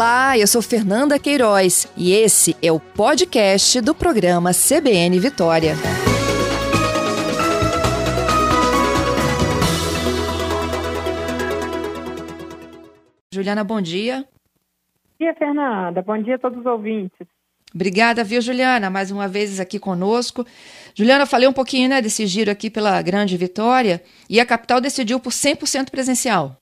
Olá, eu sou Fernanda Queiroz e esse é o podcast do programa CBN Vitória. Juliana, bom dia. Bom dia, Fernanda. Bom dia a todos os ouvintes. Obrigada, viu, Juliana, mais uma vez aqui conosco. Juliana, falei um pouquinho né, desse giro aqui pela Grande Vitória e a capital decidiu por 100% presencial.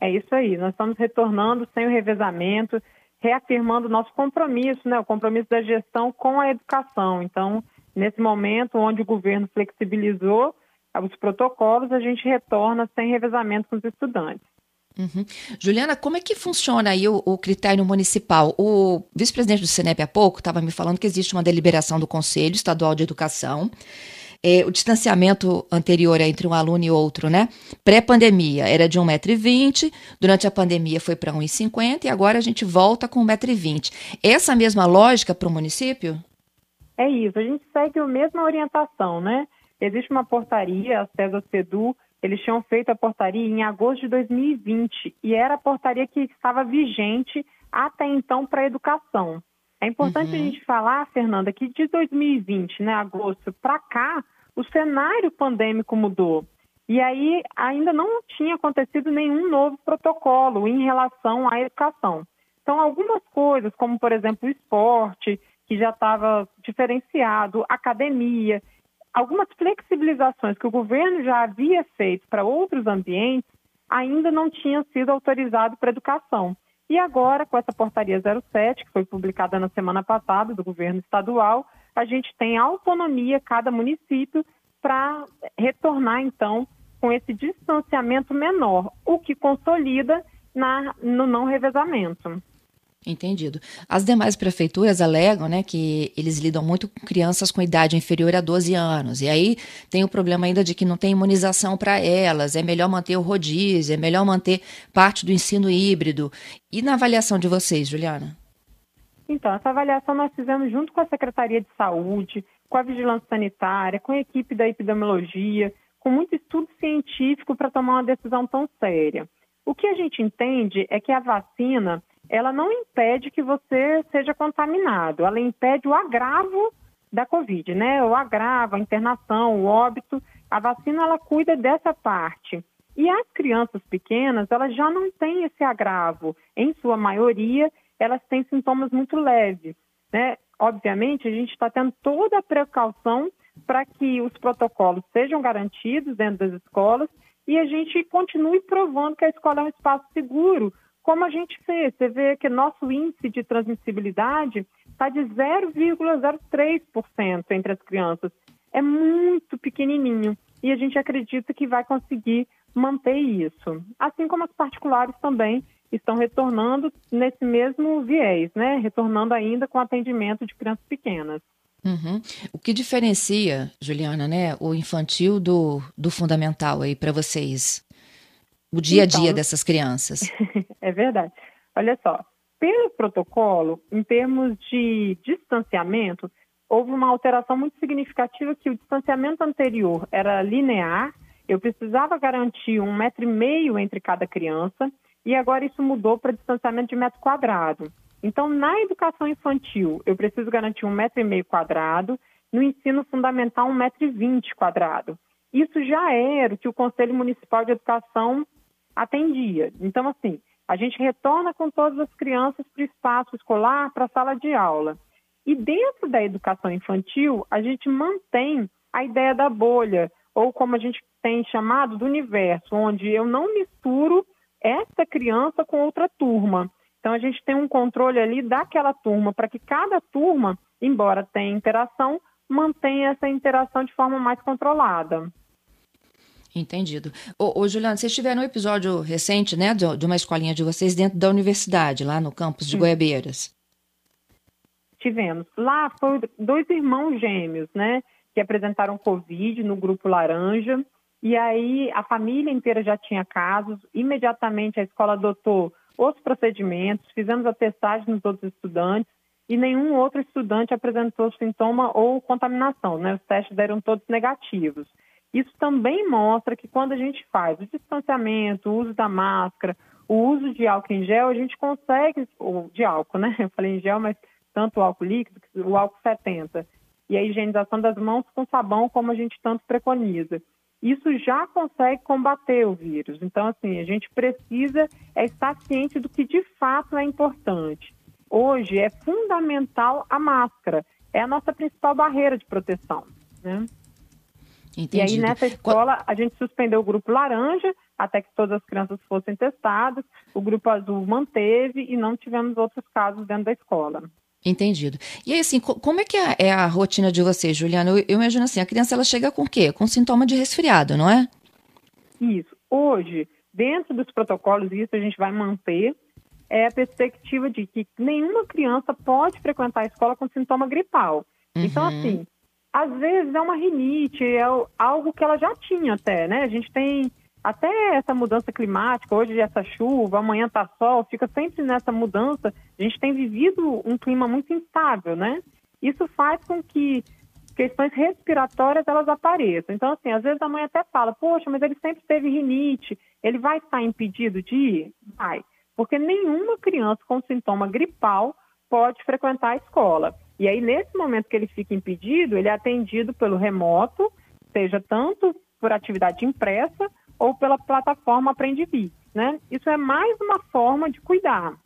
É isso aí, nós estamos retornando sem o revezamento, reafirmando o nosso compromisso, né, o compromisso da gestão com a educação. Então, nesse momento onde o governo flexibilizou os protocolos, a gente retorna sem revezamento com os estudantes. Uhum. Juliana, como é que funciona aí o, o critério municipal? O vice-presidente do Senep há pouco estava me falando que existe uma deliberação do Conselho Estadual de Educação. É, o distanciamento anterior entre um aluno e outro, né? Pré-pandemia era de 1,20m, durante a pandemia foi para 1,50m e agora a gente volta com 1,20m. Essa mesma lógica para o município? É isso, a gente segue a mesma orientação, né? Existe uma portaria, a César Sedu, eles tinham feito a portaria em agosto de 2020 e era a portaria que estava vigente até então para a educação. É importante uhum. a gente falar, Fernanda, que de 2020, né, agosto para cá, o cenário pandêmico mudou. E aí ainda não tinha acontecido nenhum novo protocolo em relação à educação. Então, algumas coisas, como por exemplo o esporte, que já estava diferenciado, academia, algumas flexibilizações que o governo já havia feito para outros ambientes ainda não tinham sido autorizados para educação. E agora, com essa portaria 07, que foi publicada na semana passada do governo estadual, a gente tem autonomia, cada município, para retornar, então, com esse distanciamento menor, o que consolida na, no não revezamento. Entendido. As demais prefeituras alegam né, que eles lidam muito com crianças com idade inferior a 12 anos. E aí tem o problema ainda de que não tem imunização para elas, é melhor manter o rodízio, é melhor manter parte do ensino híbrido. E na avaliação de vocês, Juliana? Então, essa avaliação nós fizemos junto com a Secretaria de Saúde, com a Vigilância Sanitária, com a equipe da epidemiologia, com muito estudo científico para tomar uma decisão tão séria. O que a gente entende é que a vacina ela não impede que você seja contaminado, ela impede o agravo da Covid, né? O agravo, a internação, o óbito. A vacina ela cuida dessa parte. E as crianças pequenas, elas já não têm esse agravo. Em sua maioria, elas têm sintomas muito leves, né? Obviamente, a gente está tendo toda a precaução para que os protocolos sejam garantidos dentro das escolas e a gente continue provando que a escola é um espaço seguro como a gente fez. Você vê que nosso índice de transmissibilidade está de 0,03% entre as crianças. É muito pequenininho e a gente acredita que vai conseguir manter isso. Assim como as particulares também estão retornando nesse mesmo viés, né? Retornando ainda com atendimento de crianças pequenas. Uhum. O que diferencia, Juliana, né, o infantil do, do fundamental aí para vocês? O dia a dia então, dessas crianças. é verdade. Olha só, pelo protocolo, em termos de distanciamento, houve uma alteração muito significativa que o distanciamento anterior era linear, eu precisava garantir um metro e meio entre cada criança, e agora isso mudou para distanciamento de metro quadrado. Então, na educação infantil, eu preciso garantir um metro e meio quadrado, no ensino fundamental, um metro e vinte quadrado. Isso já era o que o Conselho Municipal de Educação atendia. Então, assim, a gente retorna com todas as crianças para o espaço escolar, para a sala de aula. E dentro da educação infantil, a gente mantém a ideia da bolha, ou como a gente tem chamado, do universo, onde eu não misturo essa criança com outra turma. Então, a gente tem um controle ali daquela turma, para que cada turma, embora tenha interação, mantenha essa interação de forma mais controlada. Entendido. Ô, ô, Juliana, vocês tiveram um episódio recente, né, de, de, uma escolinha de vocês dentro da universidade, lá no campus de Sim. Goiabeiras. Tivemos. Lá foram dois irmãos gêmeos, né, que apresentaram Covid no grupo Laranja, e aí a família inteira já tinha casos, imediatamente a escola adotou os procedimentos, fizemos a testagem nos outros estudantes, e nenhum outro estudante apresentou sintoma ou contaminação, né, os testes deram todos negativos. Isso também mostra que quando a gente faz o distanciamento, o uso da máscara, o uso de álcool em gel, a gente consegue, ou de álcool, né? Eu falei em gel, mas tanto o álcool líquido, o álcool 70, e a higienização das mãos com sabão, como a gente tanto preconiza. Isso já consegue combater o vírus. Então, assim, a gente precisa é estar ciente do que de fato é importante. Hoje é fundamental a máscara, é a nossa principal barreira de proteção, né? Entendido. E aí, nessa escola, a gente suspendeu o grupo laranja até que todas as crianças fossem testadas. O grupo azul manteve e não tivemos outros casos dentro da escola. Entendido. E aí, assim, como é que é, é a rotina de vocês, Juliana? Eu, eu, imagino assim, a criança ela chega com o quê? Com sintoma de resfriado, não é? Isso. Hoje, dentro dos protocolos, isso a gente vai manter, é a perspectiva de que nenhuma criança pode frequentar a escola com sintoma gripal. Então, uhum. Então, assim, às vezes é uma rinite, é algo que ela já tinha até, né? A gente tem até essa mudança climática, hoje essa chuva, amanhã tá sol, fica sempre nessa mudança. A gente tem vivido um clima muito instável, né? Isso faz com que questões respiratórias elas apareçam. Então, assim, às vezes a mãe até fala, poxa, mas ele sempre teve rinite, ele vai estar impedido de ir? Vai. Porque nenhuma criança com sintoma gripal pode frequentar a escola. E aí, nesse momento que ele fica impedido, ele é atendido pelo remoto, seja tanto por atividade impressa ou pela plataforma Aprendivi, né? Isso é mais uma forma de cuidar.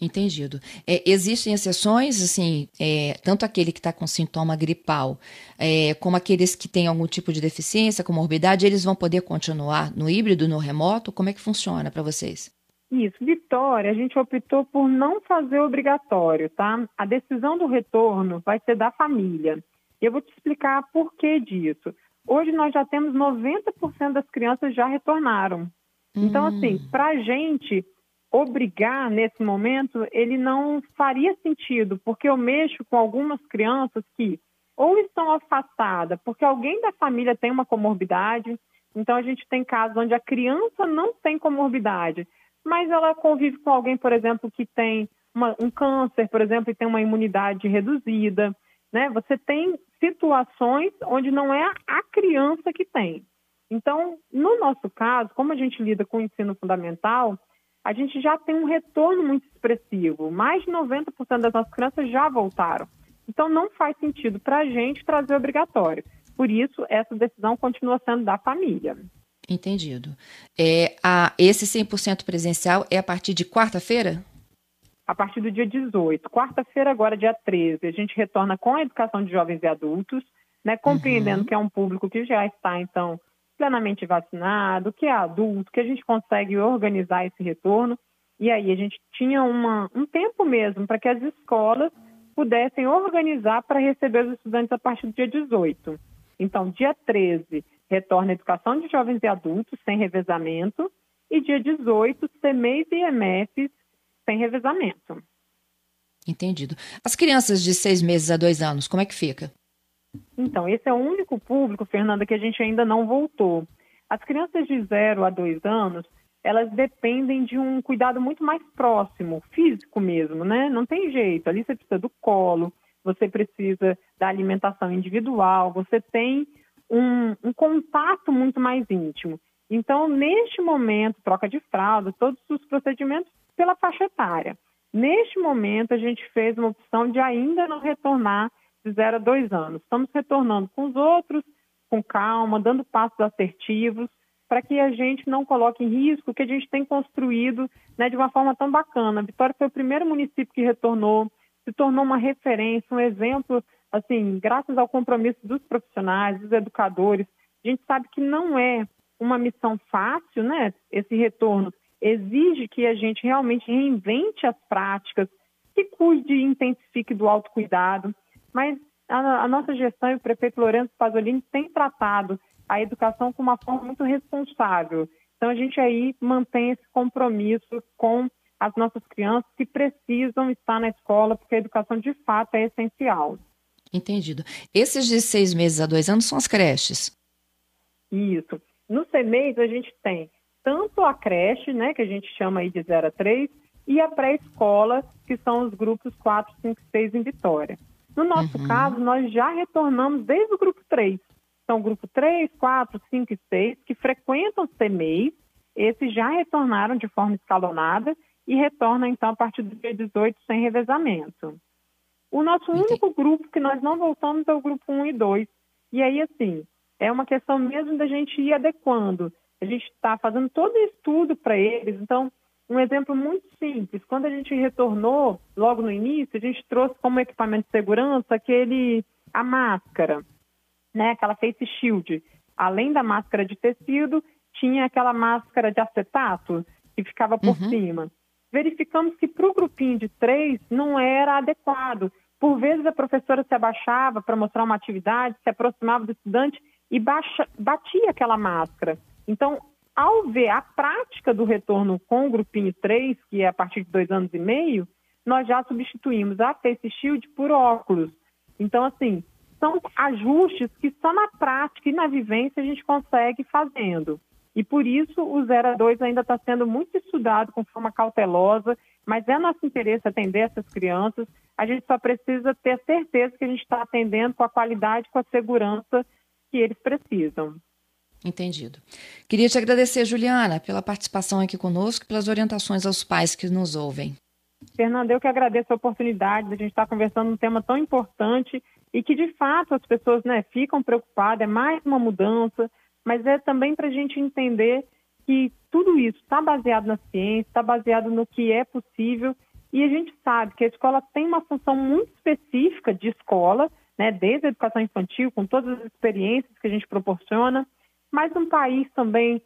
Entendido. É, existem exceções, assim, é, tanto aquele que está com sintoma gripal, é, como aqueles que têm algum tipo de deficiência, comorbidade, eles vão poder continuar no híbrido, no remoto? Como é que funciona para vocês? Isso, Vitória, a gente optou por não fazer obrigatório, tá? A decisão do retorno vai ser da família. Eu vou te explicar por que disso. Hoje nós já temos 90% das crianças já retornaram. Então, hum. assim, para a gente obrigar nesse momento, ele não faria sentido, porque eu mexo com algumas crianças que ou estão afastadas porque alguém da família tem uma comorbidade. Então, a gente tem casos onde a criança não tem comorbidade, mas ela convive com alguém, por exemplo, que tem uma, um câncer, por exemplo, e tem uma imunidade reduzida. Né? Você tem situações onde não é a criança que tem. Então, no nosso caso, como a gente lida com o ensino fundamental, a gente já tem um retorno muito expressivo. Mais de 90% das nossas crianças já voltaram. Então, não faz sentido para a gente trazer obrigatório. Por isso, essa decisão continua sendo da família. Entendido. É, a, esse 100% presencial é a partir de quarta-feira? A partir do dia 18. Quarta-feira, agora, dia 13, a gente retorna com a educação de jovens e adultos, né, compreendendo uhum. que é um público que já está, então, plenamente vacinado, que é adulto, que a gente consegue organizar esse retorno. E aí a gente tinha uma, um tempo mesmo para que as escolas pudessem organizar para receber os estudantes a partir do dia 18. Então, dia 13, retorna a educação de jovens e adultos sem revezamento, e dia 18, CMEs e EMEFs sem revezamento. Entendido. As crianças de seis meses a dois anos, como é que fica? Então, esse é o único público, Fernanda, que a gente ainda não voltou. As crianças de zero a dois anos, elas dependem de um cuidado muito mais próximo, físico mesmo, né? Não tem jeito. Ali você precisa do colo, você precisa da alimentação individual, você tem um, um contato muito mais íntimo. Então, neste momento, troca de fralda, todos os procedimentos pela faixa etária. Neste momento, a gente fez uma opção de ainda não retornar de 0 a 2 anos. Estamos retornando com os outros, com calma, dando passos assertivos, para que a gente não coloque em risco o que a gente tem construído né, de uma forma tão bacana. A Vitória foi o primeiro município que retornou, se tornou uma referência, um exemplo assim, graças ao compromisso dos profissionais, dos educadores, a gente sabe que não é uma missão fácil, né? Esse retorno exige que a gente realmente reinvente as práticas, que cuide e intensifique do autocuidado, mas a, a nossa gestão e o prefeito Lourenço Pasolini tem tratado a educação com uma forma muito responsável. Então a gente aí mantém esse compromisso com as nossas crianças que precisam estar na escola, porque a educação de fato é essencial. Entendido. Esses de seis meses a dois anos são as creches? Isso. No CEMEIS a gente tem tanto a creche, né, que a gente chama aí de 0 a 3, e a pré-escola, que são os grupos 4, 5, 6 em Vitória. No nosso uhum. caso, nós já retornamos desde o grupo 3. São o grupo 3, 4, 5 e 6, que frequentam o CEMEIS, esses já retornaram de forma escalonada e retornam então a partir do dia 18 sem revezamento. O nosso único grupo que nós não voltamos é o grupo 1 e 2. E aí, assim, é uma questão mesmo da gente ir adequando. A gente está fazendo todo o estudo para eles. Então, um exemplo muito simples: quando a gente retornou, logo no início, a gente trouxe como equipamento de segurança aquele, a máscara, né, aquela face shield. Além da máscara de tecido, tinha aquela máscara de acetato que ficava por uhum. cima. Verificamos que para o grupinho de três não era adequado. Por vezes a professora se abaixava para mostrar uma atividade, se aproximava do estudante e baixa, batia aquela máscara. Então, ao ver a prática do retorno com o grupinho 3, que é a partir de dois anos e meio, nós já substituímos a face shield por óculos. Então, assim, são ajustes que só na prática e na vivência a gente consegue fazendo. E por isso o 0 a 2 ainda está sendo muito estudado com forma cautelosa, mas é nosso interesse atender essas crianças. A gente só precisa ter certeza que a gente está atendendo com a qualidade, com a segurança que eles precisam. Entendido. Queria te agradecer, Juliana, pela participação aqui conosco e pelas orientações aos pais que nos ouvem. Fernanda, eu que agradeço a oportunidade de a gente estar conversando um tema tão importante e que, de fato, as pessoas né, ficam preocupadas, é mais uma mudança, mas é também para a gente entender que tudo isso está baseado na ciência, está baseado no que é possível. E a gente sabe que a escola tem uma função muito específica de escola, né, desde a educação infantil, com todas as experiências que a gente proporciona, mas um país também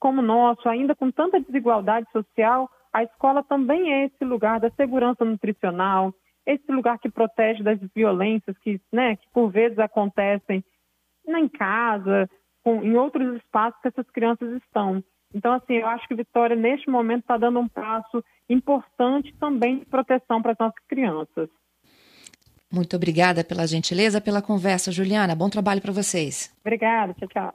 como o nosso, ainda com tanta desigualdade social, a escola também é esse lugar da segurança nutricional, esse lugar que protege das violências que, né, que por vezes acontecem em casa, com, em outros espaços que essas crianças estão. Então, assim, eu acho que Vitória, neste momento, está dando um passo importante também de proteção para as nossas crianças. Muito obrigada pela gentileza, pela conversa, Juliana. Bom trabalho para vocês. Obrigada, tchau, tchau.